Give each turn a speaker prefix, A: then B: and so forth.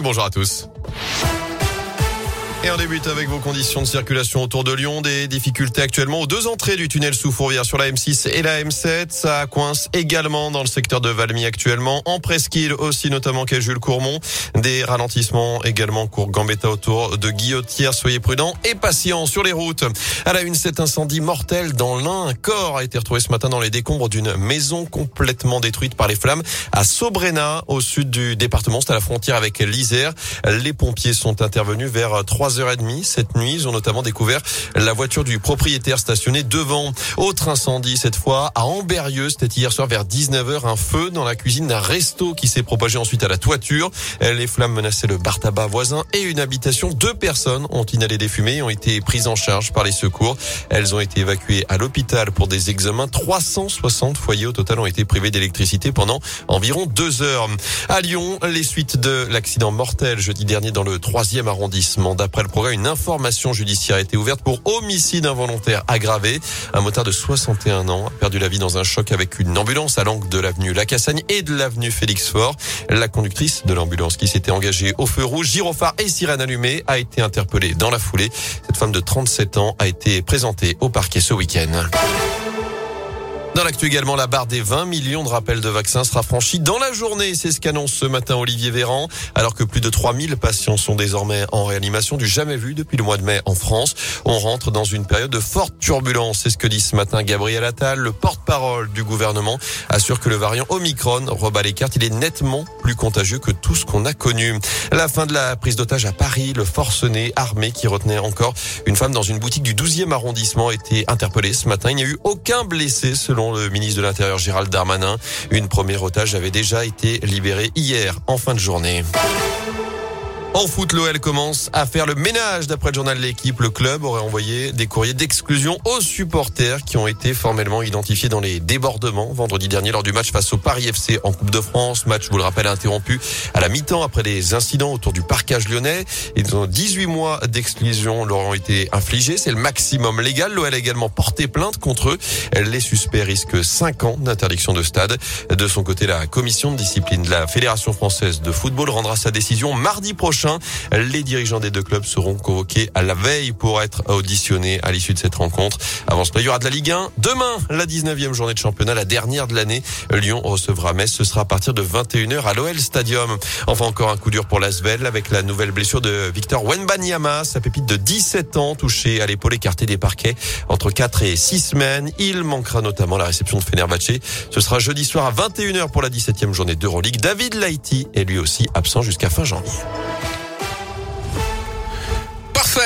A: Bonjour à tous. Et on débute avec vos conditions de circulation autour de Lyon. Des difficultés actuellement aux deux entrées du tunnel sous Fourvière sur la M6 et la M7. Ça coince également dans le secteur de Valmy actuellement. En presqu'île aussi, notamment qu'est Jules Courmont. Des ralentissements également cours Gambetta autour de Guillotière. Soyez prudents et patients sur les routes. À la une, cet incendie mortel dans l'Ain. Un corps a été retrouvé ce matin dans les décombres d'une maison complètement détruite par les flammes à Sobrena, au sud du département. C'est à la frontière avec l'Isère. Les pompiers sont intervenus vers 3 3h30 cette nuit. Ils ont notamment découvert la voiture du propriétaire stationnée devant. Autre incendie cette fois à Amberieux. C'était hier soir vers 19h. Un feu dans la cuisine d'un resto qui s'est propagé ensuite à la toiture. Les flammes menaçaient le bar tabac voisin et une habitation. Deux personnes ont inhalé des fumées et ont été prises en charge par les secours. Elles ont été évacuées à l'hôpital pour des examens. 360 foyers au total ont été privés d'électricité pendant environ deux heures. À Lyon, les suites de l'accident mortel jeudi dernier dans le troisième arrondissement. D'après le progrès, une information judiciaire a été ouverte pour homicide involontaire aggravé. Un motard de 61 ans a perdu la vie dans un choc avec une ambulance à l'angle de l'avenue Lacassagne et de l'avenue Félix Fort. La conductrice de l'ambulance qui s'était engagée au feu rouge, gyrophare et sirène allumée a été interpellée dans la foulée. Cette femme de 37 ans a été présentée au parquet ce week-end. Dans l'actu également, la barre des 20 millions de rappels de vaccins sera franchie dans la journée. C'est ce qu'annonce ce matin Olivier Véran. Alors que plus de 3000 patients sont désormais en réanimation du jamais vu depuis le mois de mai en France. On rentre dans une période de forte turbulence. C'est ce que dit ce matin Gabriel Attal, le porte-parole du gouvernement, assure que le variant Omicron rebat les cartes. Il est nettement plus contagieux que tout ce qu'on a connu. La fin de la prise d'otage à Paris, le forcené armé qui retenait encore une femme dans une boutique du 12e arrondissement a été interpellé ce matin. Il n'y a eu aucun blessé selon le ministre de l'Intérieur Gérald Darmanin. Une première otage avait déjà été libérée hier en fin de journée. En foot, l'OL commence à faire le ménage. D'après le journal de l'équipe, le club aurait envoyé des courriers d'exclusion aux supporters qui ont été formellement identifiés dans les débordements vendredi dernier lors du match face au Paris FC en Coupe de France. Match, je vous le rappelle, interrompu à la mi-temps après des incidents autour du parcage lyonnais. Ils ont 18 mois d'exclusion leur ont été infligés. C'est le maximum légal. L'OL a également porté plainte contre eux. Les suspects risquent 5 ans d'interdiction de stade. De son côté, la commission de discipline de la Fédération française de football rendra sa décision mardi prochain les dirigeants des deux clubs seront convoqués à la veille pour être auditionnés à l'issue de cette rencontre. Avant cela, il aura de la Ligue 1. Demain, la 19e journée de championnat, la dernière de l'année. Lyon recevra Metz. Ce sera à partir de 21h à l'OL Stadium. Enfin, encore un coup dur pour l'Asvel avec la nouvelle blessure de Victor Wenbanyama, sa pépite de 17 ans, touché à l'épaule écarté des parquets entre 4 et 6 semaines. Il manquera notamment la réception de Fenerbahce. Ce sera jeudi soir à 21h pour la 17e journée d'Euroleague. David Laïti est lui aussi absent jusqu'à fin janvier.